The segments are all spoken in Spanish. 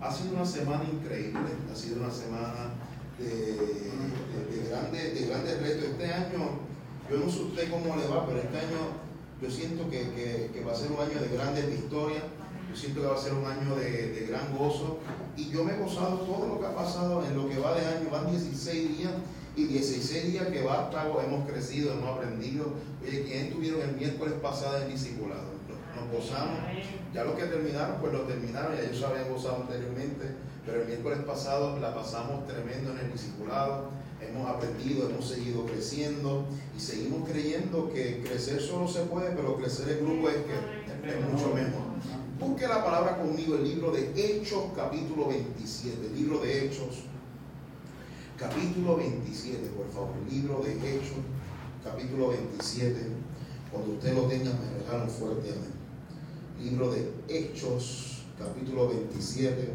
Ha sido una semana increíble, ha sido una semana de, grandes, de grandes retos. Este año, yo no sé usted cómo le va, pero este año yo siento que, va a ser un año de grandes victorias, yo siento que va a ser un año de, gran gozo. Y yo me he gozado todo lo que ha pasado en lo que va de año, van 16 días y 16 días que basta, hemos crecido, hemos aprendido. Oye, ¿quién estuvieron el miércoles pasado en discipulado? Nos gozamos. Ya los que terminaron, pues lo terminaron, ya ellos habían gozado anteriormente, pero el miércoles pasado la pasamos tremendo en el discipulado. Hemos aprendido, hemos seguido creciendo y seguimos creyendo que crecer solo se puede, pero crecer en grupo es que es mucho mejor. Busque la palabra conmigo, el libro de Hechos, capítulo 27, el libro de Hechos, capítulo 27, por favor, libro de Hechos, capítulo 27. Cuando usted lo tenga, me regala un fuerte amén. Libro de Hechos, capítulo 27.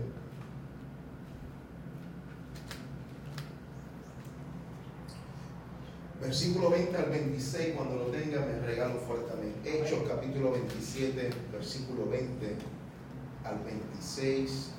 Versículo 20 al 26, cuando lo tenga, me regalo fuerte amén. Hechos, capítulo 27, versículo 20 al 26.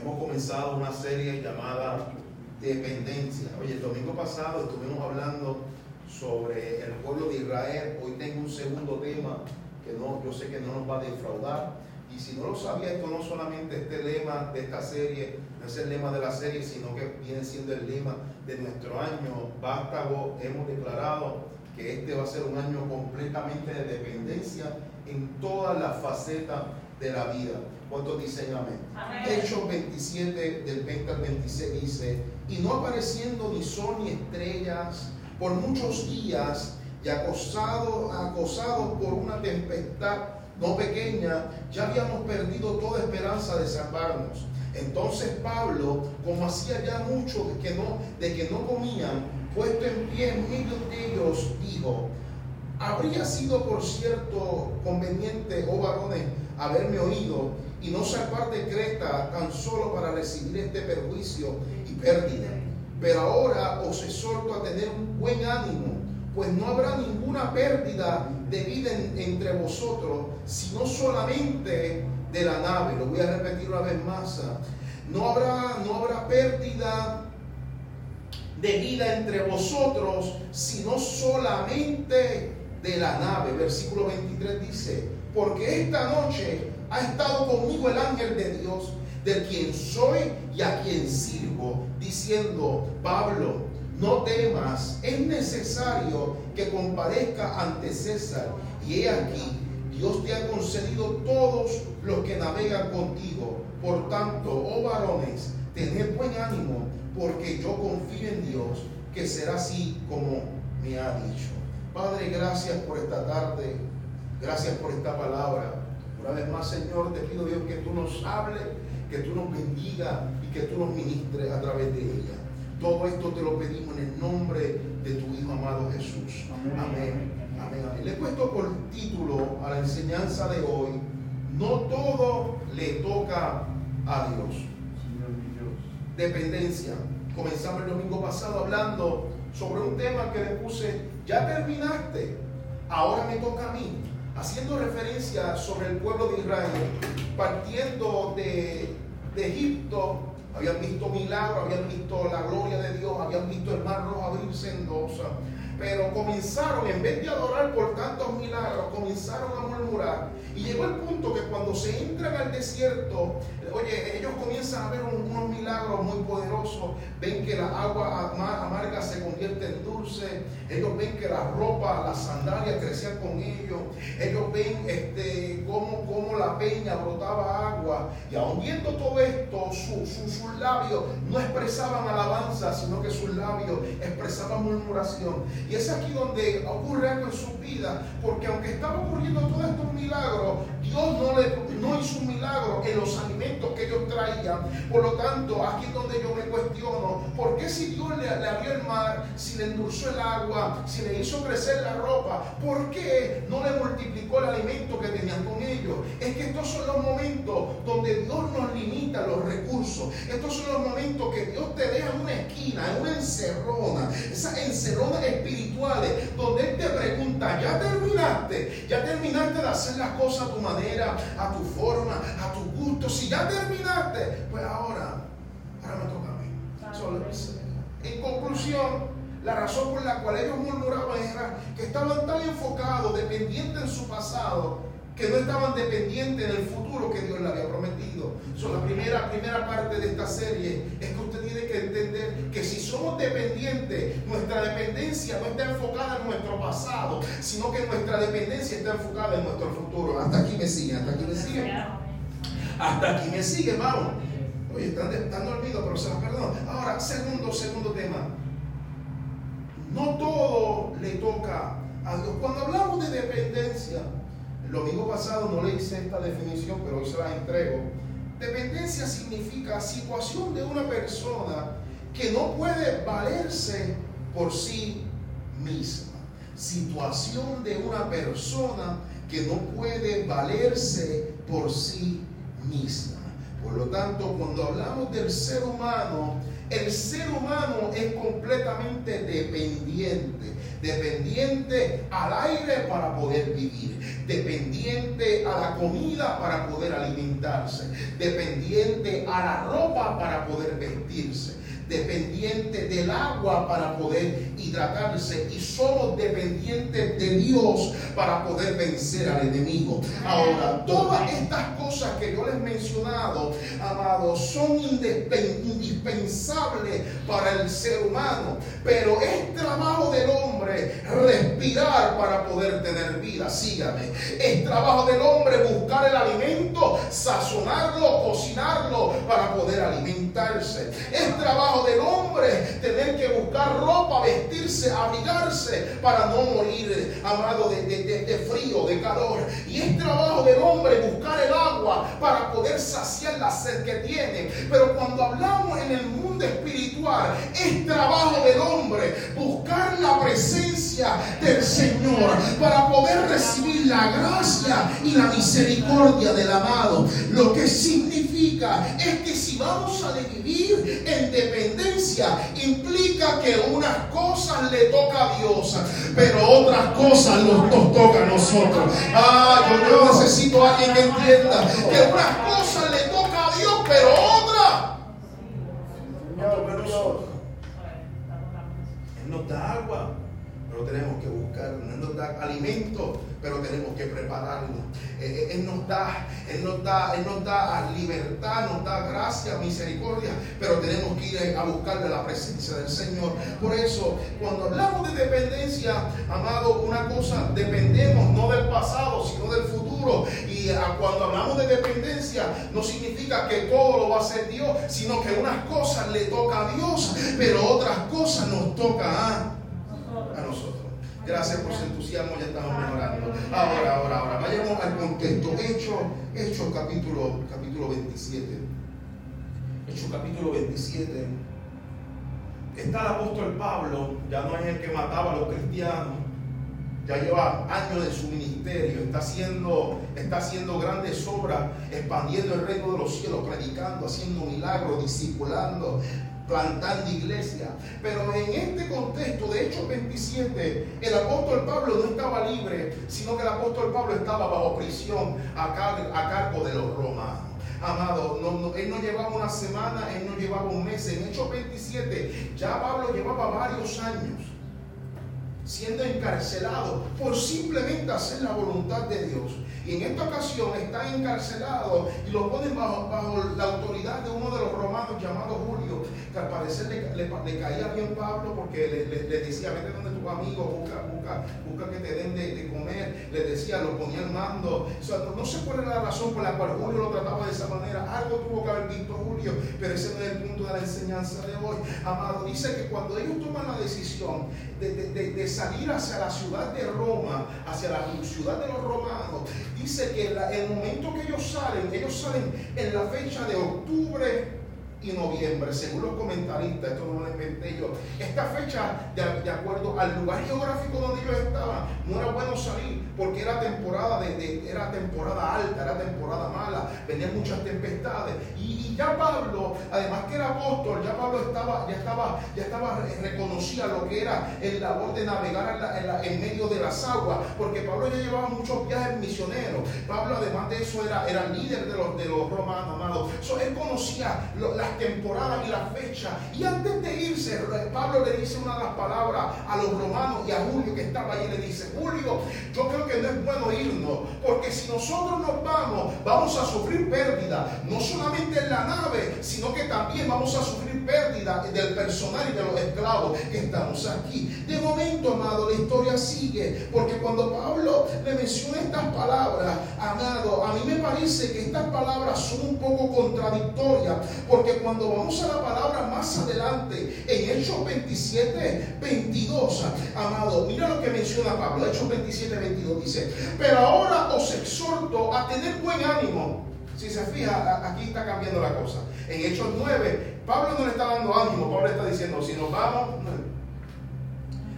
hemos comenzado una serie llamada Dependencia. Oye, el domingo pasado estuvimos hablando sobre el pueblo de Israel. Hoy tengo un segundo tema que no, yo sé que no nos va a defraudar. Y si no lo sabía, esto no solamente este lema de esta serie, no es el lema de la serie, sino que viene siendo el lema de nuestro año. Vástago, hemos declarado que este va a ser un año completamente de dependencia en todas las facetas de la vida. ¿Cuántos dicen amén? Hechos 27 del 20 al 26 dice, y no apareciendo ni sol ni estrellas por muchos días y acosados acosado por una tempestad no pequeña, ya habíamos perdido toda esperanza de salvarnos. Entonces Pablo, como hacía ya mucho de que no, de que no comían, puesto en pie en medio de ellos, dijo, habría sido por cierto conveniente, oh varones, haberme oído y no salvar de Creta tan solo para recibir este perjuicio y pérdida. Pero ahora os exhorto a tener un buen ánimo, pues no habrá ninguna pérdida de vida entre vosotros, sino solamente de la nave. Lo voy a repetir una vez más. No habrá, no habrá pérdida de vida entre vosotros, sino solamente de la nave. Versículo 23 dice, porque esta noche ha estado conmigo el ángel de Dios, de quien soy a quien sirvo, diciendo, Pablo, no temas, es necesario que comparezca ante César. Y he aquí, Dios te ha concedido todos los que navegan contigo. Por tanto, oh varones, tened buen ánimo, porque yo confío en Dios, que será así como me ha dicho. Padre, gracias por esta tarde, gracias por esta palabra. Una vez más, Señor, te pido Dios que tú nos hables, que tú nos bendiga que tú nos ministres a través de ella. Todo esto te lo pedimos en el nombre de tu Hijo amado Jesús. Amén. Amén. Amén. Le he puesto por título a la enseñanza de hoy, no todo le toca a Dios. Dependencia. Comenzamos el domingo pasado hablando sobre un tema que le puse, ya terminaste, ahora me toca a mí haciendo referencia sobre el pueblo de Israel, partiendo de, Egipto, habían visto milagros, habían visto la gloria de Dios, habían visto el mar rojo abrirse en dos. Pero comenzaron, en vez de adorar por tantos milagros, comenzaron a murmurar. Y llegó el punto que cuando se entran al desierto, oye, ellos comienzan a ver unos milagros muy poderosos. Ven que la agua amarga se convierte en dulce. Ellos ven que la ropa, las sandalias crecían con ellos. Ellos ven este, cómo, cómo la peña brotaba agua. Y aun viendo todo esto, sus labios no expresaban alabanza, sino que sus labios expresaban murmuración. Y es aquí donde ocurre algo en su vida, porque aunque estaba ocurriendo todos estos milagros, Dios no, le, no hizo un milagro en los alimentos que ellos traían. Por lo tanto, aquí es donde yo me cuestiono, ¿por qué si Dios le, abrió el mar, si le endulzó el agua, si le hizo crecer la ropa, ¿por qué no le multiplicó el alimento que tenían con ellos? Es que estos son los momentos donde Dios nos limita los recursos. Estos son los momentos que Dios te deja en una esquina, en una encerrona, esas encerronas espirituales, donde Él te pregunta, ¿ya terminaste? ¿Ya terminaste de hacer las cosas a tu manera, a tu forma, a tu gusto? Si ya terminaste, pues ahora, ahora me toca a mí. en conclusión, la razón por la cual ellos murmuraban era que estaban tan enfocados, dependientes en su pasado, que no estaban dependientes del futuro que Dios le había prometido. So, la primera, primera parte de esta serie es que usted tiene que entender que si somos dependientes, nuestra dependencia no está enfocada en nuestro pasado, sino que nuestra dependencia está enfocada en nuestro futuro. Hasta aquí me siguen, hasta aquí me siguen. Hasta aquí me siguen, vamos. Oye, están, están dormidos, pero se los perdono. Ahora, segundo, segundo tema. No todo le toca a Dios. Cuando hablamos de dependencia, el domingo pasado no le hice esta definición, pero hoy se la entrego. Dependencia significa situación de una persona que no puede valerse por sí misma. Situación de una persona que no puede valerse por sí misma. Por lo tanto, cuando hablamos del ser humano, el ser humano es completamente dependiente, dependiente al aire para poder vivir, dependiente a la comida para poder alimentarse, dependiente a la ropa para poder vestirse dependiente del agua para poder hidratarse y somos dependientes de Dios para poder vencer al enemigo. Ahora, todas estas cosas que yo les he mencionado, amados, son indispensables para el ser humano, pero es trabajo del hombre respirar para poder tener vida. Sígame. Es trabajo del hombre buscar el alimento, sazonarlo, cocinarlo para poder alimentarse. Es trabajo del hombre tener que buscar ropa, vestirse, abrigarse para no morir, amado, de, de, frío, de calor. Y es trabajo del hombre buscar el agua para poder saciar la sed que tiene. Pero cuando hablamos en el mundo espiritual, es trabajo del hombre buscar la presencia del Señor para poder recibir la gracia y la misericordia del amado. Lo que significa es que si vamos a vivir en dependencia, implica que unas cosas le toca a Dios, pero otras cosas nos, nos toca a nosotros. Ah, yo, necesito a alguien que entienda que unas cosas le toca a Dios, pero otras nos da agua, pero tenemos que buscar. Él nos da alimento, pero tenemos que prepararlo. Eh, eh, él nos da, Él nos da, Él nos da libertad, nos da gracia, misericordia, pero tenemos que ir a buscarle la presencia del Señor. Por eso, cuando hablamos de dependencia, amado, una cosa, dependemos no del pasado, sino del futuro. Y ah, cuando hablamos de dependencia, no significa que todo lo va a hacer Dios, sino que unas cosas le toca a Dios, pero otras cosas nos toca a, nosotros. Gracias por su entusiasmo, ya estamos mejorando. Ahora, ahora, ahora, vayamos al contexto. Hecho, Hecho capítulo, capítulo 27. Hecho capítulo 27. Está el apóstol Pablo, ya no es el que mataba a los cristianos, ya lleva años de su ministerio, está haciendo, está haciendo grandes obras, expandiendo el reino de los cielos, predicando, haciendo milagros, discipulando, plantando iglesia. Pero en este contexto de Hechos 27, el apóstol Pablo no estaba libre, sino que el apóstol Pablo estaba bajo prisión a, cargo de los romanos. Amado, él no llevaba una semana, él no llevaba un mes. En Hechos 27 ya Pablo llevaba varios años siendo encarcelado por simplemente hacer la voluntad de Dios. Y en esta ocasión está encarcelado y lo ponen bajo, bajo la autoridad de uno de los romanos llamado Julio, que al parecer le, caía bien Pablo porque le, decía, vete donde tu amigo, busca, busca, busca que te den de, comer, le decía, lo ponía al mando. no, sé cuál era la razón por la cual Julio lo trataba de esa manera, algo tuvo que haber visto Julio, pero ese no es el punto de la enseñanza de hoy. Amado, dice que cuando ellos toman la decisión de, salir hacia la ciudad de Roma, hacia la ciudad de los romanos, dice que el momento que ellos salen, ellos salen en la fecha de octubre y noviembre, según los comentaristas, esto no lo inventé yo. Esta fecha, de, acuerdo al lugar geográfico donde ellos estaban, no era bueno salir porque era temporada, de, era temporada alta, era temporada mala. venían muchas tempestades. Y, ya Pablo, además que era apóstol, ya Pablo estaba, ya estaba, ya estaba reconocía lo que era el labor de navegar en, medio de las aguas, porque Pablo ya llevaba muchos viajes misioneros. Pablo, además de eso, era, era líder de los, de los romanos, amados. él conocía las temporadas y las fechas. Y antes de irse, Pablo le dice una de las palabras a los romanos y a Julio que estaba ahí, le dice, Julio, yo creo que no es bueno irnos, si nosotros nos vamos, vamos a sufrir pérdida, no solamente en la nave, sino que también vamos a sufrir pérdida del personal y de los esclavos que estamos aquí. De momento, amado, la historia sigue, porque cuando Pablo le menciona estas palabras, amado, a mí me parece que estas palabras son un poco contradictorias, porque cuando vamos a la palabra más adelante, en Hechos 27, 22, amado, mira lo que menciona Pablo, Hechos 27, 22 dice, pero ahora os exhorto a tener buen ánimo. Si se fija, aquí está cambiando la cosa. En Hechos 9, Pablo no le está dando ánimo, Pablo está diciendo, si nos vamos,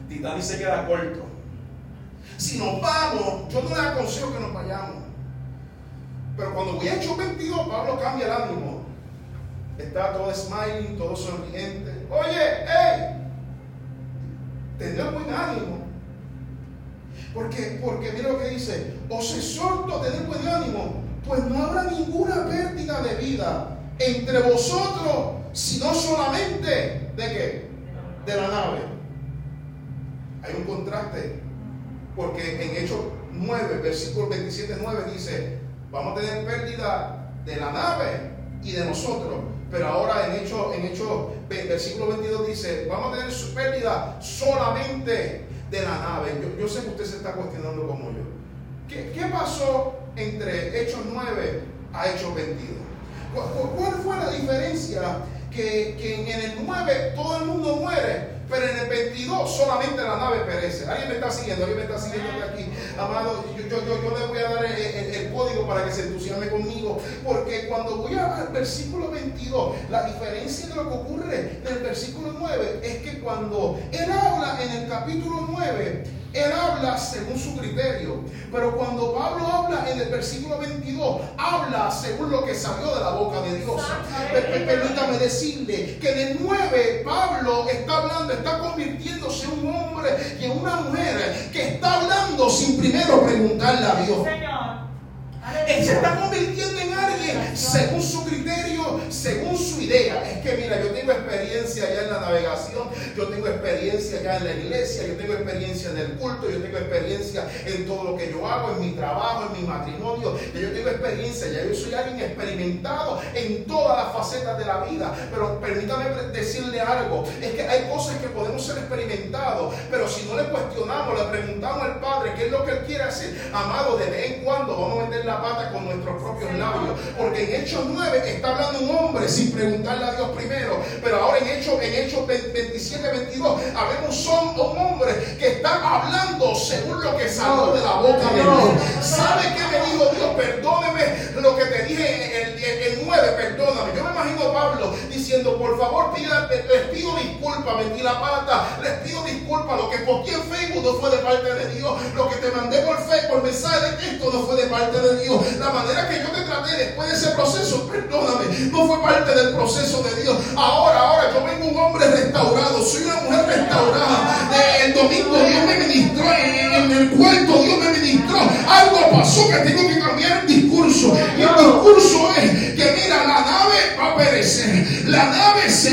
Titán se queda corto. Si nos vamos, yo no le aconsejo que nos vayamos. Pero cuando voy a Hechos 22, Pablo cambia el ánimo. Está todo smiling, todo sonriente. Oye, hey, tener buen ánimo. Porque, porque mira lo que dice, os exhorto a buen ánimo, pues no habrá ninguna pérdida de vida entre vosotros, sino solamente de qué? De la nave. Hay un contraste, porque en Hechos 9, versículo 27, 9 dice, vamos a tener pérdida de la nave y de nosotros. Pero ahora en Hechos, en Hechos, versículo 22 dice, vamos a tener su pérdida solamente de la nave. Yo, sé que usted se está cuestionando como yo. ¿Qué, pasó entre Hechos 9 a Hechos 22? ¿Cuál, fue la diferencia? Que, que en el 9 todo el mundo muere, pero en el 22 solamente la nave perece. ¿Alguien me está siguiendo? ¿Alguien me está siguiendo aquí? Amado, yo, yo, yo, le voy a dar el, código para que se entusiasme conmigo. Porque cuando voy al versículo 22, la diferencia de lo que ocurre en el versículo 9 es que cuando él habla en el capítulo 9, él habla según su criterio. Pero cuando Pablo habla en el versículo 22, habla según lo que salió de la boca de Dios. Permítame decirle que de 9 Pablo está hablando, está convirtiéndose en un hombre y en una mujer que está hablando sin primero preguntarle a Dios. Él se está convirtiendo en según su criterio, según su idea. Es que mira, yo tengo experiencia ya en la navegación, yo tengo experiencia ya en la iglesia, yo tengo experiencia en el culto, yo tengo experiencia en todo lo que yo hago, en mi trabajo, en mi matrimonio. Yo tengo experiencia, ya yo soy alguien experimentado en todas las facetas de la vida. Pero permítame decirle algo, es que hay cosas que podemos ser experimentados, pero si no le cuestionamos, le preguntamos al Padre qué es lo que Él quiere hacer, amado, de vez en cuando vamos a meter la pata con nuestros propios labios. Porque en Hechos 9 está hablando un hombre sin preguntarle a Dios primero. Pero ahora en Hechos, en Hechos 27, 22, habemos un hombre que está hablando según lo que salió de la boca de Dios. ¿Sabe qué me dijo Dios? Perdóneme lo que te dije en el, 9, perdóname. Yo me imagino a Pablo diciendo, por favor, les pido disculpas, metí la pata, les pido disculpas, lo que posteé en Facebook no fue de parte de Dios, lo que te mandé por Facebook, por mensaje de texto no fue de parte de Dios. La manera que yo te traté después de ese proceso, perdóname, no fue parte del proceso de Dios. Ahora, ahora yo vengo un hombre restaurado, soy una mujer restaurada. el domingo Dios me ministró, en, el cuarto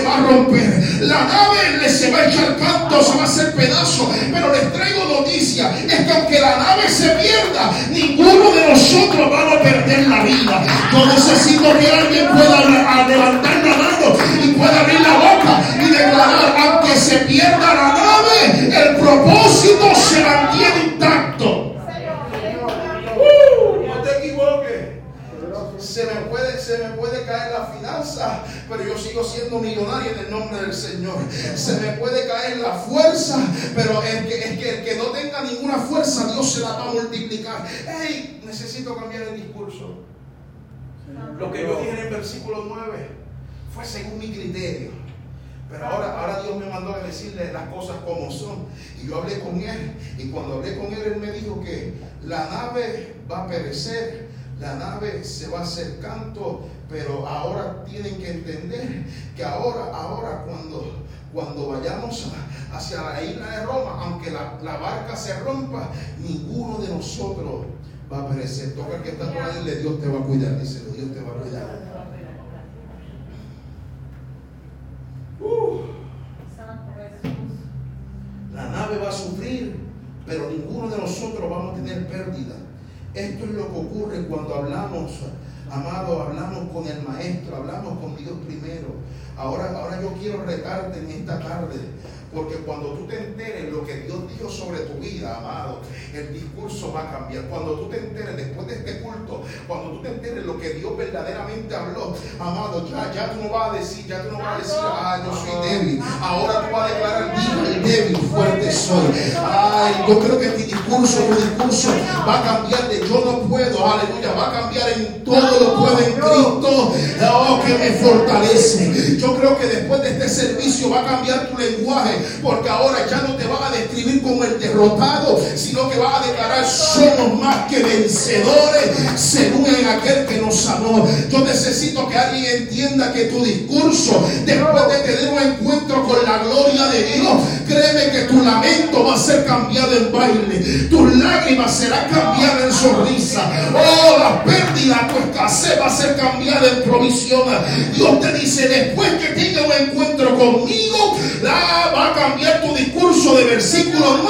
va a romper, la nave le se va a echar canto, se va a hacer pedazo. Pero les traigo noticia, es que aunque la nave se pierda, ninguno de nosotros va a perder la vida. Yo necesito que alguien pueda levantar la mano y pueda abrir la boca y declarar, aunque se pierda la nave, el propósito se mantiene caer la finanza, pero yo sigo siendo millonario en el nombre del Señor. Se me puede caer la fuerza, pero el que, es que el que no tenga ninguna fuerza, Dios se la va a multiplicar. Hey, necesito cambiar el discurso. Lo que yo dije en el versículo 9 fue según mi criterio. Pero ahora, ahora Dios me mandó a decirle las cosas como son. Y yo hablé con él. Y cuando hablé con él, él me dijo que la nave va a perecer, la nave se va acercando, pero ahora tienen que entender que ahora, ahora cuando, cuando vayamos hacia la isla de Roma, aunque la, la barca se rompa, ninguno de nosotros va a perecer. Toca que está por ahí, Dios te va a cuidar, dice, Dios te va a cuidar. Uh. La nave va a sufrir, pero ninguno de nosotros vamos a tener pérdida. Esto es lo que ocurre cuando hablamos, amado, hablamos con el Maestro, hablamos con Dios primero. Ahora, ahora yo quiero retarte en esta tarde porque cuando tú te enteres lo que Dios dijo sobre tu vida, amado, el discurso va a cambiar. Cuando tú te enteres después de este culto, cuando tú te enteres lo que Dios verdaderamente habló, amado, ya, ya tú no vas a decir, ya tú no vas a decir, ah, yo soy débil. Ahora tú vas a declarar, el débil, fuerte soy. Ay, yo creo que mi discurso, tu discurso va a cambiar de yo no puedo, aleluya, va a cambiar en todo lo puedo en Cristo, oh, que me fortalece. Yo creo que después de este servicio va a cambiar tu lenguaje porque ahora ya no te van a describir el derrotado, sino que vas a declarar somos más que vencedores según en aquel que nos amó. Yo necesito que alguien entienda que tu discurso, después de tener un encuentro con la gloria de Dios, créeme que tu lamento va a ser cambiado en baile, tus lágrimas serán cambiadas en sonrisa, oh, la pérdida, tu escasez va a ser cambiada en provisión. Dios te dice, después que tenga un encuentro conmigo, va a cambiar tu discurso de versículo 9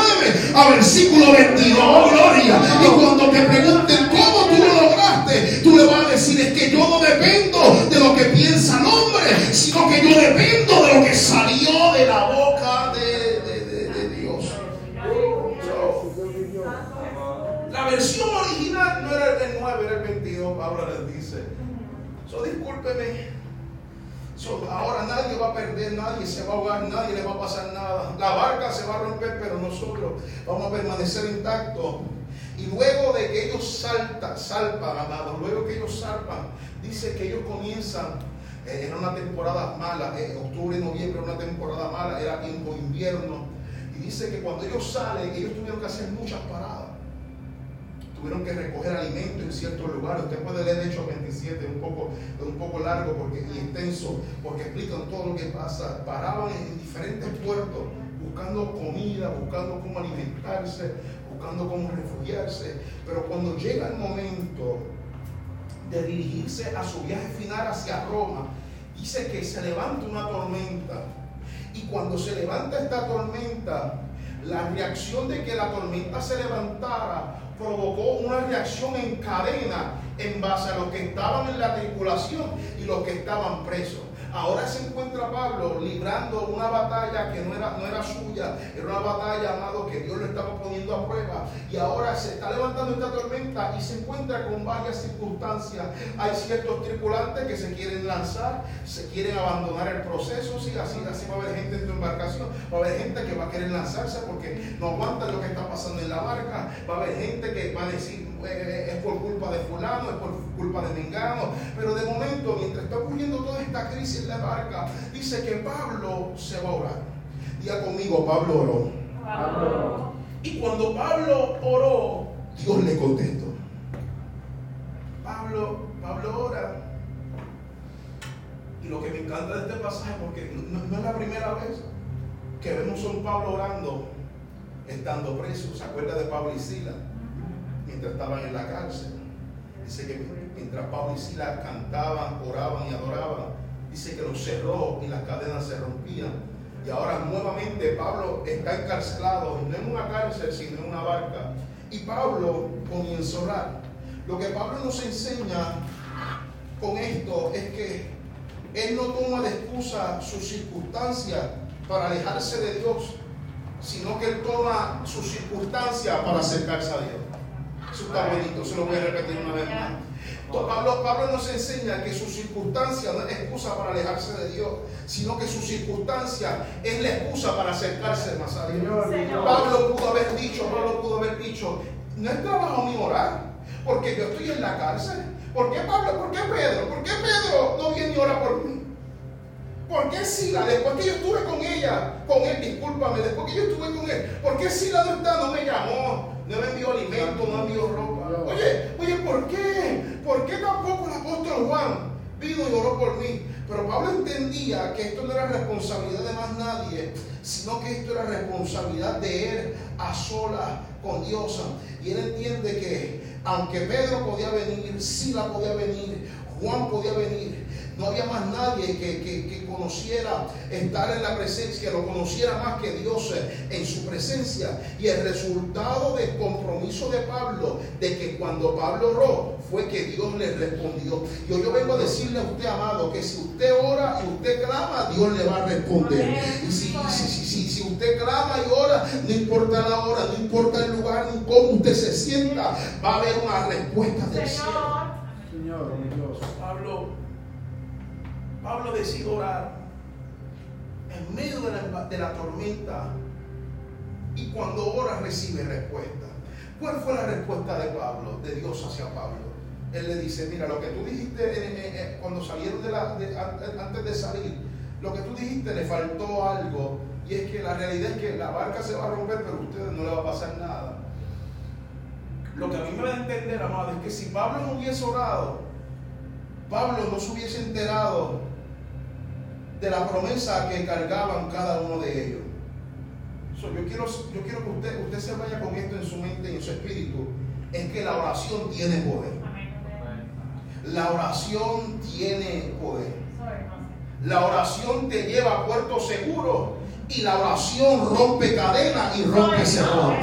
a versículo 22. Oh, gloria. Y cuando te pregunten cómo tú lo lograste, tú le vas a decir, es que yo no dependo de lo que piensa el hombre, sino que yo dependo de lo que salió de la boca de, Dios. La versión original no era el 9, era el 22, Pablo les dice. So, discúlpeme ahora nadie va a perder, nadie se va a ahogar, nadie le va a pasar nada. La barca se va a romper, pero nosotros vamos a permanecer intactos. Y luego de que ellos saltan, salpan, amados, luego que ellos salpan, dice que ellos comienzan, eh, era una temporada mala, eh, octubre y noviembre era una temporada mala, era tiempo invierno. Y dice que cuando ellos salen, ellos tuvieron que hacer muchas paradas tuvieron que recoger alimento en ciertos lugares. Usted puede leer Hechos 27, un poco, un poco largo porque, y extenso, porque explican todo lo que pasa. Paraban en diferentes puertos buscando comida, buscando cómo alimentarse, buscando cómo refugiarse. Pero cuando llega el momento de dirigirse a su viaje final hacia Roma, dice que se levanta una tormenta. Y cuando se levanta esta tormenta, la reacción de que la tormenta se levantara provocó una reacción en cadena en base a los que estaban en la tripulación y los que estaban presos. Ahora se encuentra Pablo librando una batalla que no era, no era suya, era una batalla, amado, que Dios lo estaba poniendo a prueba. Y ahora se está levantando esta tormenta y se encuentra con varias circunstancias. Hay ciertos tripulantes que se quieren lanzar, se quieren abandonar el proceso. Sí, así, así va a haber gente en tu embarcación, va a haber gente que va a querer lanzarse porque no aguanta lo que está pasando en la barca. Va a haber gente que va a decir, eh, es por culpa de fulano, es por culpa de Mengano. Pero de momento, mientras está ocurriendo toda esta crisis en la barca, dice que Pablo se va a orar. Diga conmigo, Pablo oró. Y cuando Pablo oró, Dios le contestó. Pablo, Pablo ora. Y lo que me encanta de este pasaje, porque no, no es la primera vez que vemos a un Pablo orando estando preso. ¿Se acuerda de Pablo y Sila? mientras estaban en la cárcel. Dice que mientras Pablo y Silas cantaban, oraban y adoraban, dice que los cerró y las cadenas se rompían. Y ahora nuevamente Pablo está encarcelado, no en una cárcel, sino en una barca. Y Pablo comienza a orar. Lo que Pablo nos enseña con esto es que él no toma de excusa sus circunstancias para alejarse de Dios, sino que él toma sus circunstancias para acercarse a Dios. Eso está bonito, se lo voy a repetir una vez más. Pablo, Pablo nos enseña que su circunstancia no es excusa para alejarse de Dios, sino que su circunstancia es la excusa para acercarse más a Dios. Pablo pudo haber dicho, Pablo pudo haber dicho, no es trabajo mi orar, porque yo estoy en la cárcel. ¿Por qué Pablo? ¿Por qué Pedro? ¿Por qué Pedro no viene y ora por mí? ¿Por qué Sila, después que yo estuve con ella, con él, discúlpame, después que yo estuve con él, ¿por qué Sila no está? No me llamó, no me envió alimento, no me envió ropa. Oye, oye, ¿por qué? ¿Por qué tampoco el apóstol Juan vino y oró por mí? Pero Pablo entendía que esto no era responsabilidad de más nadie, sino que esto era responsabilidad de él a solas con Dios. Y él entiende que aunque Pedro podía venir, Sila podía venir, Juan podía venir, no había más nadie que, conociera estar en la presencia, lo conociera más que Dios en su presencia. Y el resultado del compromiso de Pablo, de que cuando Pablo oró, fue que Dios le respondió. Y hoy yo vengo a decirle a usted, amado, que si usted ora y usted clama, Dios le va a responder. Y si, si, usted clama y ora, no importa la hora, no importa el lugar, ni cómo usted se sienta, va a haber una respuesta del cielo. Señor, Dios. Pablo Pablo decide orar en medio de la, tormenta y cuando ora recibe respuesta. ¿Cuál fue la respuesta de Pablo, de Dios hacia Pablo? Él le dice, mira, lo que tú dijiste eh, eh, eh, cuando salieron de la, antes de salir, lo que tú dijiste le faltó algo y es que la realidad es que la barca se va a romper, pero a ustedes no le va a pasar nada. Lo que a mí me da a entender, amado, es que si Pablo no hubiese orado, Pablo no se hubiese enterado de la promesa que cargaban cada uno de ellos. yo, quiero, yo quiero que usted, usted se vaya con esto en su mente y en su espíritu. Es que la oración tiene poder. La oración tiene poder. La oración te lleva a puerto seguro y la oración rompe cadenas y rompe cerrón.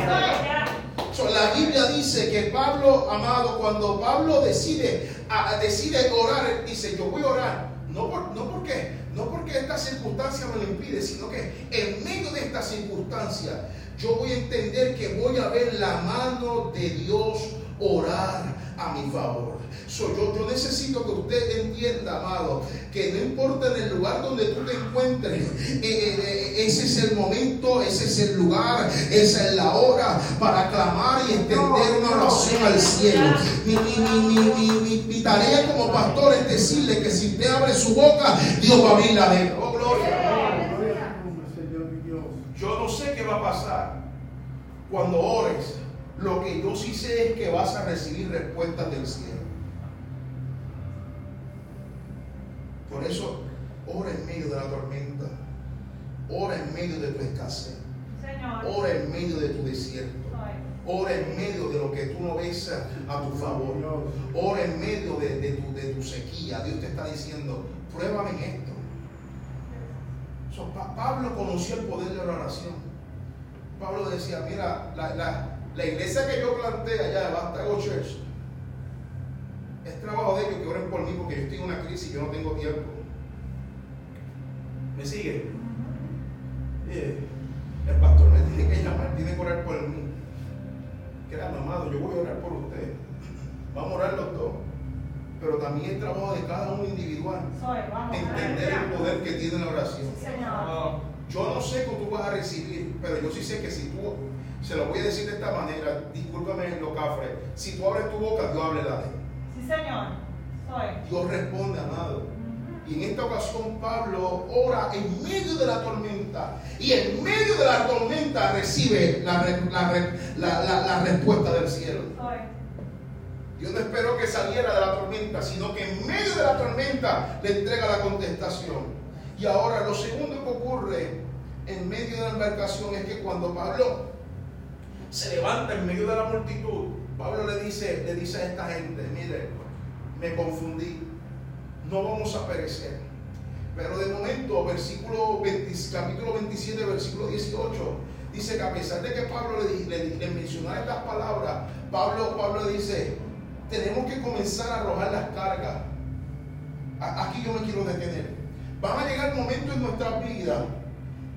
la Biblia dice que Pablo, amado, cuando Pablo decide, decide orar, dice, yo voy a orar. No, por, no porque no porque esta circunstancia me lo impide, sino que en medio de esta circunstancia yo voy a entender que voy a ver la mano de Dios orar a mi favor. So, yo, necesito que usted entienda, amado, que no importa en el lugar donde tú te encuentres, eh, eh, eh, ese es el momento, ese es el lugar, esa es la hora para clamar y extender una oración al cielo. Mi, tarea como pastor es decirle que si usted abre su boca, Dios va a abrir la de oh, Yo no sé qué va a pasar cuando ores. Lo que yo sí sé es que vas a recibir respuestas del cielo. Por eso, ora en medio de la tormenta. Ora en medio de tu escasez. Ora en medio de tu desierto. Ora en medio de lo que tú no ves a tu favor. Ora en medio de, tu, sequía. Dios te está diciendo, pruébame en esto. Pablo conoció el poder de la oración. Pablo decía, mira, la, iglesia que yo planté allá de Bastago Church, es trabajo de ellos que oren por mí porque yo estoy en una crisis y yo no tengo tiempo. ¿Me sigue? el pastor me tiene que llamar, tiene que orar por mí. Queda amado, yo voy a orar por usted. Vamos a orar los dos. Pero también es trabajo de cada uno individual. entender el poder que tiene la oración. Yo no sé cómo tú vas a recibir, pero yo sí sé que si tú, se lo voy a decir de esta manera, discúlpame lo cafre, si tú abres tu boca, Dios abre la de Señor. Dios responde, amado. Y en esta ocasión Pablo ora en medio de la tormenta. Y en medio de la tormenta recibe la, respuesta del cielo. Dios no esperó que saliera de la tormenta, sino que en medio de la tormenta le entrega la contestación. Y ahora lo segundo que ocurre en medio de la embarcación es que cuando Pablo se levanta en medio de la multitud, Pablo le dice, le dice a esta gente, mire, me confundí, no vamos a perecer. Pero de momento, versículo capítulo 27, versículo 18, dice que a pesar de que Pablo le, le, mencionó estas palabras, Pablo, Pablo dice, tenemos que comenzar a arrojar las cargas. Aquí yo me quiero detener. Van a llegar momentos en nuestra vida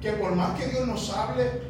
que por más que Dios nos hable,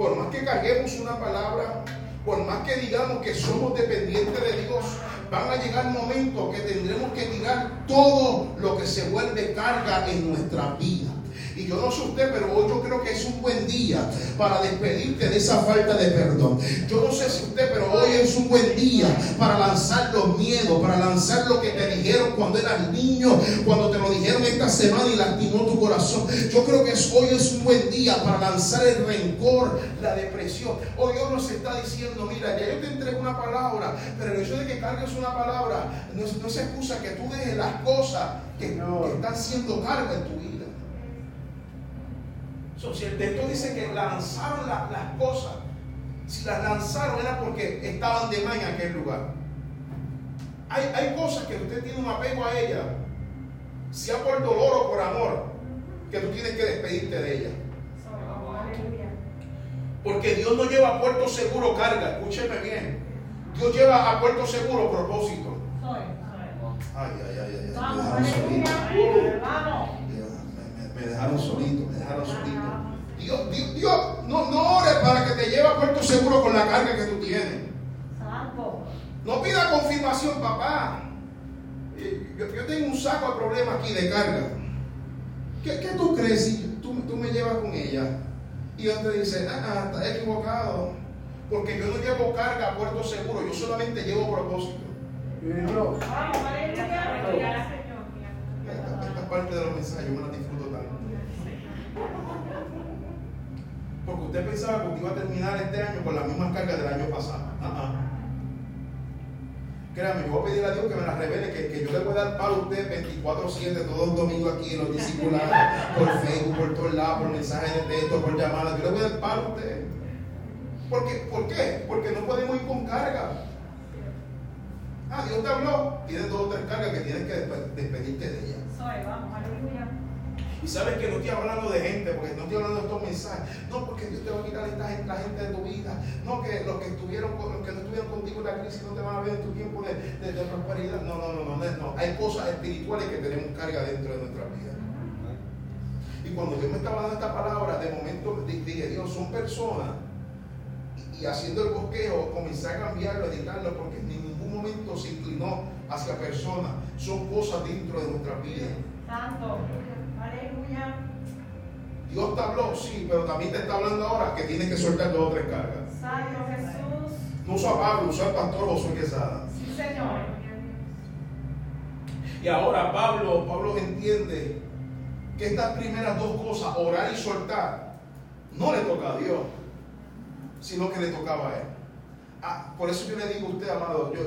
por más que carguemos una palabra, por más que digamos que somos dependientes de Dios, van a llegar momentos que tendremos que tirar todo lo que se vuelve carga en nuestra vida. Y yo no sé usted, pero hoy yo creo que es un buen día para despedirte de esa falta de perdón. Yo no sé si usted, pero hoy es un buen día para lanzar los miedos, para lanzar lo que te dijeron cuando eras niño, cuando te lo dijeron esta semana y lastimó tu corazón. Yo creo que hoy es un buen día para lanzar el rencor, la depresión. Hoy Dios nos está diciendo, mira, ya yo te entrego una palabra, pero el hecho de que cargues una palabra no no es excusa que tú dejes las cosas que, que están siendo carga en tu vida. So, si el texto dice que lanzaron las cosas, si las lanzaron era porque estaban de más en aquel lugar. Hay, hay cosas que usted tiene un apego a ellas, sea por dolor o por amor, que tú tienes que despedirte de ellas. Porque Dios no lleva a puerto seguro carga, escúcheme bien. Dios lleva a puerto seguro propósito. Ay, ay, ay, ay. Me, dejaron solito, me dejaron solito. Dios, Dios, Dios, no, no ores para que te lleve a puerto seguro con la carga que tú tienes. No pida confirmación, papá. Yo, tengo un saco de problemas aquí de carga. ¿Qué, qué tú crees si tú, tú, me llevas con ella? Y Dios te dice, ah, ah, estás equivocado. Porque yo no llevo carga a puerto seguro, yo solamente llevo propósito. Esta, parte de los mensajes yo me la disfruto tanto. Porque usted pensaba que usted iba a terminar este año con la misma carga del año pasado. Uh Créame, yo voy a pedir a Dios que me la revele, que, yo le voy a dar para usted 24-7, todos los domingos aquí en los discipulados, por Facebook, por todos lados, por mensajes de texto, por llamadas. Yo le voy a dar para usted. Porque, ¿Por qué? Porque no podemos ir con carga. Ah, Dios te habló. Tienes dos o tres cargas que tienes que despedirte de ella. Soy, vamos, aleluya. Y sabes que no estoy hablando de gente, porque no estoy hablando de estos mensajes. No, porque Dios te va a quitar esta gente, gente de tu vida. No, que los que estuvieron los que no estuvieron contigo en la crisis no te van a ver en tu tiempo de, de, prosperidad. No, no, no, no, no. Hay cosas espirituales que tenemos carga dentro de nuestra vida. Y cuando Dios me estaba dando esta palabra, de momento dije, Dios, son personas. Y, haciendo el bosqueo, comencé a cambiarlo, a editarlo, porque momento se inclinó hacia personas. Son cosas dentro de nuestra vida. Santo. Dios te habló, sí, pero también te está hablando ahora que tienes que soltar dos o tres cargas. Santo Jesús. No usa a Pablo, usa al pastor Josué Quesada. Sí, Señor. Y ahora Pablo, Pablo entiende que estas primeras dos cosas, orar y soltar, no le toca a Dios, sino que le tocaba a él. Ah, por eso yo le digo a usted, amado, yo,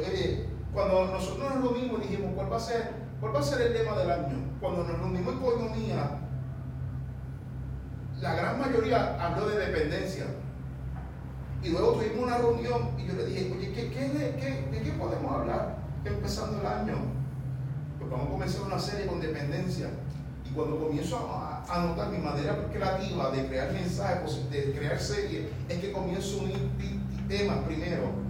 cuando nosotros nos reunimos dijimos, ¿cuál va a ser, cuál va a ser el lema del año? Cuando nos reunimos en economía, la gran mayoría habló de dependencia. Y luego tuvimos una reunión y yo le dije, oye, ¿qué, qué, ¿de qué podemos hablar empezando el año? Pues vamos a comenzar una serie con dependencia. Y cuando comienzo a, a anotar mi manera creativa de crear mensajes, de crear series, es que comienzo a unir temas primero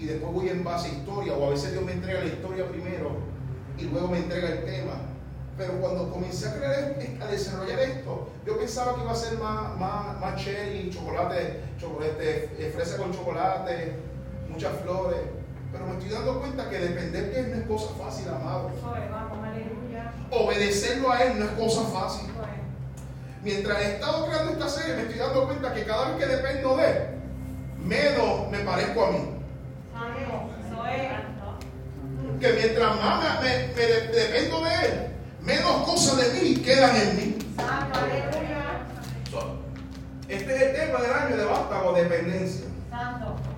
y después voy en base a historia, o a veces Dios me entrega la historia primero y luego me entrega el tema. Pero cuando comencé a, creer, a desarrollar esto, yo pensaba que iba a ser más, más, más cherry, chocolate, chocolate, eh, fresa con chocolate, muchas flores. Pero me estoy dando cuenta que depender de Él no es cosa fácil, amado. Obedecerlo a Él no es cosa fácil. Mientras he estado creando esta serie, me estoy dando cuenta que cada vez que dependo de Él, menos me parezco a mí. Que mientras más me, dependo de Él, menos cosas de mí quedan en mí. Este es el tema del año de vástago, dependencia.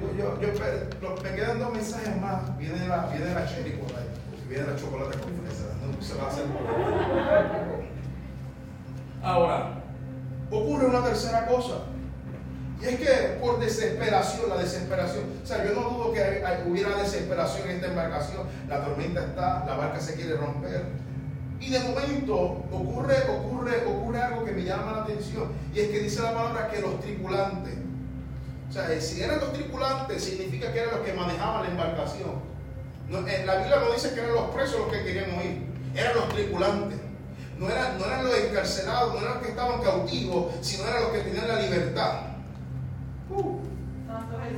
Yo, yo, yo, me quedan dos mensajes más. Viene la, viene la cherry por ahí. Viene la chocolate con fresa. No se va a hacer. Ahora, ocurre una tercera cosa. Y es que por desesperación, la desesperación, o sea, yo no dudo que hubiera desesperación en esta embarcación, la tormenta está, la barca se quiere romper. Y de momento ocurre, ocurre, ocurre algo que me llama la atención, y es que dice la palabra que los tripulantes, o sea, si eran los tripulantes, significa que eran los que manejaban la embarcación. en la Biblia no dice que eran los presos los que querían huir, eran los tripulantes. No eran, no eran los encarcelados, no eran los que estaban cautivos, sino eran los que tenían la libertad.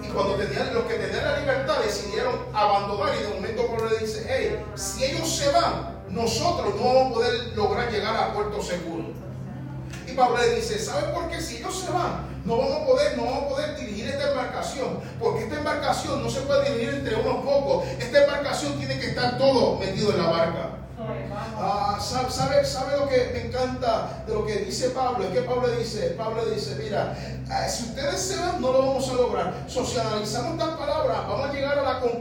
Y cuando tenían, los que tenían la libertad decidieron abandonar y de momento Pablo le dice, hey, si ellos se van, nosotros no vamos a poder lograr llegar a puerto seguro. Y Pablo le dice, ¿sabe por qué? Si ellos se van, no vamos a poder, no vamos a poder dirigir esta embarcación, porque esta embarcación no se puede dirigir entre unos pocos. Esta embarcación tiene que estar todo metido en la barca. Ah, ¿sabe, ¿sabe, lo que me encanta de lo que dice Pablo? Es que Pablo dice, Pablo dice, mira, ah, si ustedes se van, no lo vamos a lograr. Socializamos estas palabras, vamos a llegar a la conclusión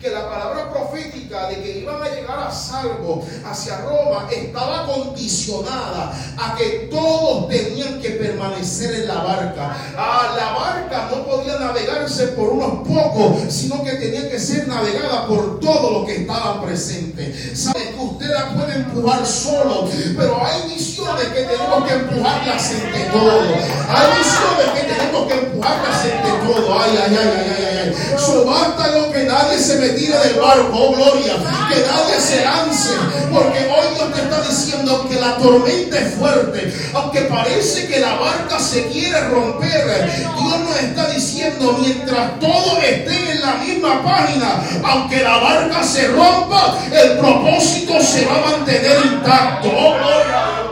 que la palabra profética de que iban a llegar a salvo hacia Roma estaba condicionada a que todos tenían que permanecer en la barca. Ah, la barca no podía navegarse por unos pocos, sino que tenía que ser navegada por todos los que estaban presentes. ¿Sabe que usted la puede empujar solo, pero hay misiones que tenemos que empujarlas entre todos. Hay misiones que tenemos que empujarlas entre todos. Ay, ay, ay, ay, ay, ay. So basta lo que nadie se me tire del barco, oh gloria, que nadie se lance, porque hoy Dios te está diciendo que la tormenta es fuerte, aunque parece que la barca se quiere romper, Dios nos está diciendo mientras todos estén en la misma página, aunque la barca se rompa, el propósito se va a mantener intacto. Oh, gloria a Dios.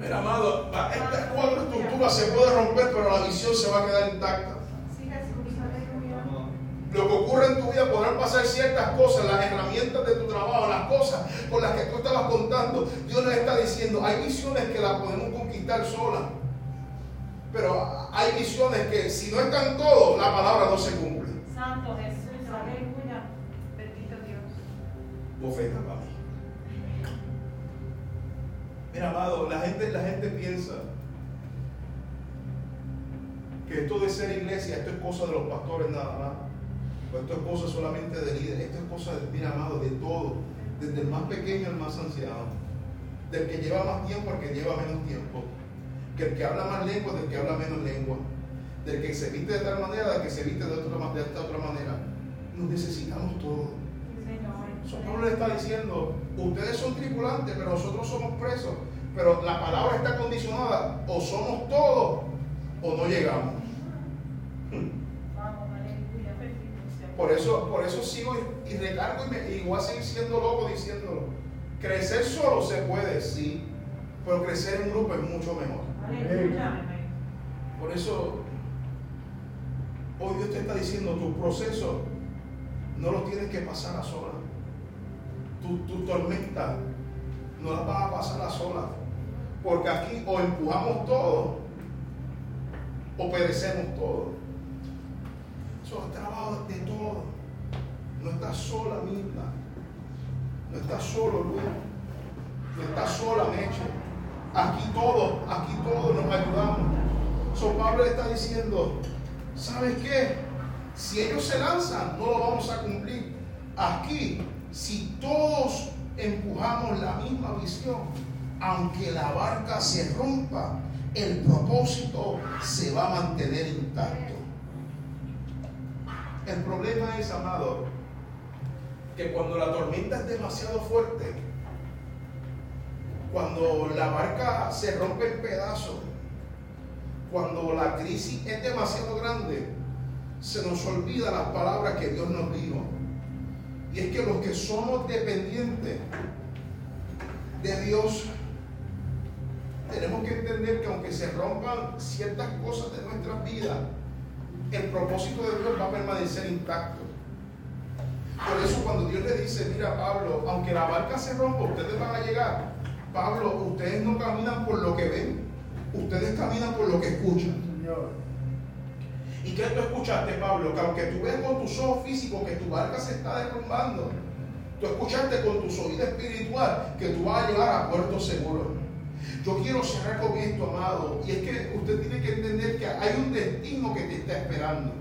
Mira, amado, esta se puede romper, pero la visión se va a quedar intacta. Lo que ocurre en tu vida podrán pasar ciertas cosas, las herramientas de tu trabajo, las cosas con las que tú estabas contando. Dios nos está diciendo, hay visiones que las podemos conquistar solas. Pero hay visiones que si no están todos, la palabra no se cumple. Santo Jesús, aleluya. Bendito Dios. Bofeta para mí. Mira, amado, la gente, la gente piensa esto de ser iglesia, esto es cosa de los pastores nada más. Pues esto es cosa solamente de líder, esto es cosa, de, mira, amado, de todo, desde el más pequeño al más anciano, del que lleva más tiempo al que lleva menos tiempo, que el que habla más lengua del que habla menos lengua, del que se viste de tal manera del que se viste de, otra, de esta otra manera. Nos necesitamos todos. Pablo le está diciendo, ustedes son tripulantes, pero nosotros somos presos. Pero la palabra está condicionada, o somos todos o no llegamos. Por eso, por eso sigo y, recargo y, me, voy a seguir siendo loco diciéndolo. Crecer solo se puede, sí, pero crecer en grupo es mucho mejor. Por eso, hoy Dios te está diciendo, tu proceso no lo tienes que pasar a sola. Tu, tu tormenta no la vas a pasar a sola. Porque aquí o empujamos todo o perecemos todo trabajo de todo. No estás sola, Mirna. No estás solo, Luis. No estás sola, Meche. Aquí todos, aquí todos nos ayudamos. So Pablo está diciendo, ¿sabes qué? Si ellos se lanzan, no lo vamos a cumplir. Aquí, si todos empujamos la misma visión, aunque la barca se rompa, el propósito se va a mantener intacto. El problema es, amado, que cuando la tormenta es demasiado fuerte, cuando la barca se rompe en pedazos, cuando la crisis es demasiado grande, se nos olvida las palabras que Dios nos dijo. Y es que los que somos dependientes de Dios, tenemos que entender que aunque se rompan ciertas cosas de nuestras vidas, el propósito de Dios va a permanecer intacto. Por eso cuando Dios le dice, mira Pablo, aunque la barca se rompa, ustedes van a llegar. Pablo, ustedes no caminan por lo que ven, ustedes caminan por lo que escuchan. ¿Y qué tú escuchaste, Pablo? Que aunque tú ves con tus ojos físicos que tu barca se está derrumbando, tú escuchaste con tus oídos espiritual que tú vas a llegar a puerto seguro. Yo quiero cerrar con esto, amado, y es que usted tiene que entender que hay un destino que te está esperando.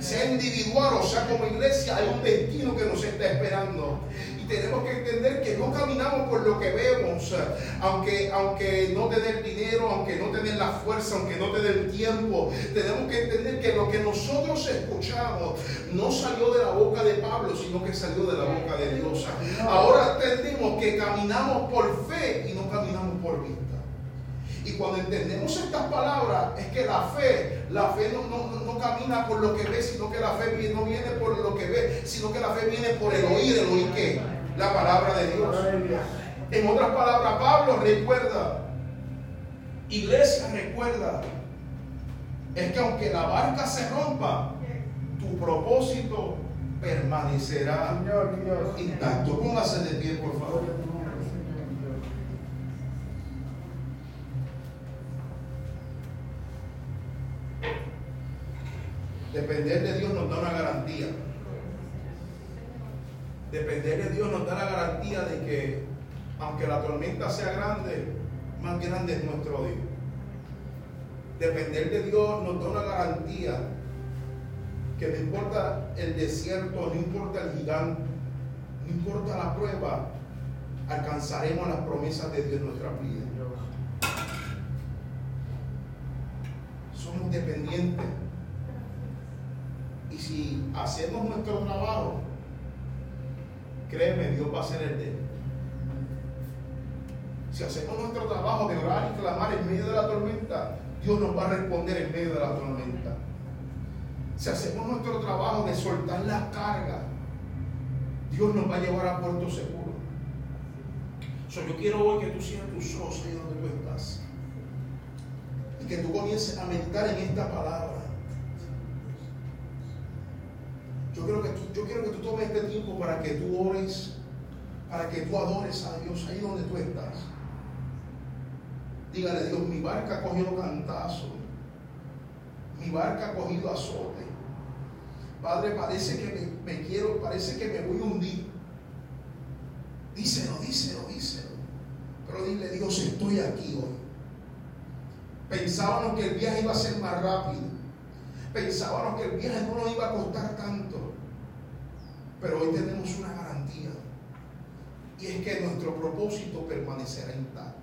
Sea individual o sea como iglesia, hay un destino que nos está esperando tenemos que entender que no caminamos por lo que vemos, aunque, aunque no tener dinero, aunque no tener la fuerza, aunque no tener tiempo. Tenemos que entender que lo que nosotros escuchamos no salió de la boca de Pablo, sino que salió de la boca de Dios. Ahora entendemos que caminamos por fe y no caminamos por vista. Y cuando entendemos estas palabras, es que la fe, la fe no, no, camina por lo que ve, sino que la fe no viene por lo que ve, sino que la fe viene por el oír, el oír qué? La palabra de Dios. En otras palabras, Pablo recuerda, iglesia recuerda, es que aunque la barca se rompa, tu propósito permanecerá intacto. Póngase de pie, por favor. Depender de Dios nos da una garantía. Depender de Dios nos da la garantía de que, aunque la tormenta sea grande, más grande es nuestro Dios. Depender de Dios nos da una garantía que no importa el desierto, no importa el gigante, no importa la prueba, alcanzaremos las promesas de Dios en nuestra vida. Somos dependientes. Si hacemos nuestro trabajo, créeme, Dios va a hacer el de. Si hacemos nuestro trabajo de orar y clamar en medio de la tormenta, Dios nos va a responder en medio de la tormenta. Si hacemos nuestro trabajo de soltar la carga, Dios nos va a llevar a puerto seguro. yo quiero hoy que tú cierres tus ojos ahí donde tú estás. Y que tú comiences a meditar en esta palabra. Yo quiero, que tú, tomes este tiempo para que tú ores, para que tú adores a Dios ahí donde tú estás. Dígale, Dios, mi barca ha cogido cantazo. Mi barca ha cogido azote. Padre, parece que me, quiero, parece que me voy a hundir. Díselo, díselo, díselo. Pero dile, Dios, estoy aquí hoy. Pensábamos que el viaje iba a ser más rápido. Pensábamos que el viaje no nos iba a costar tanto. Pero hoy tenemos una garantía. Y es que nuestro propósito permanecerá intacto.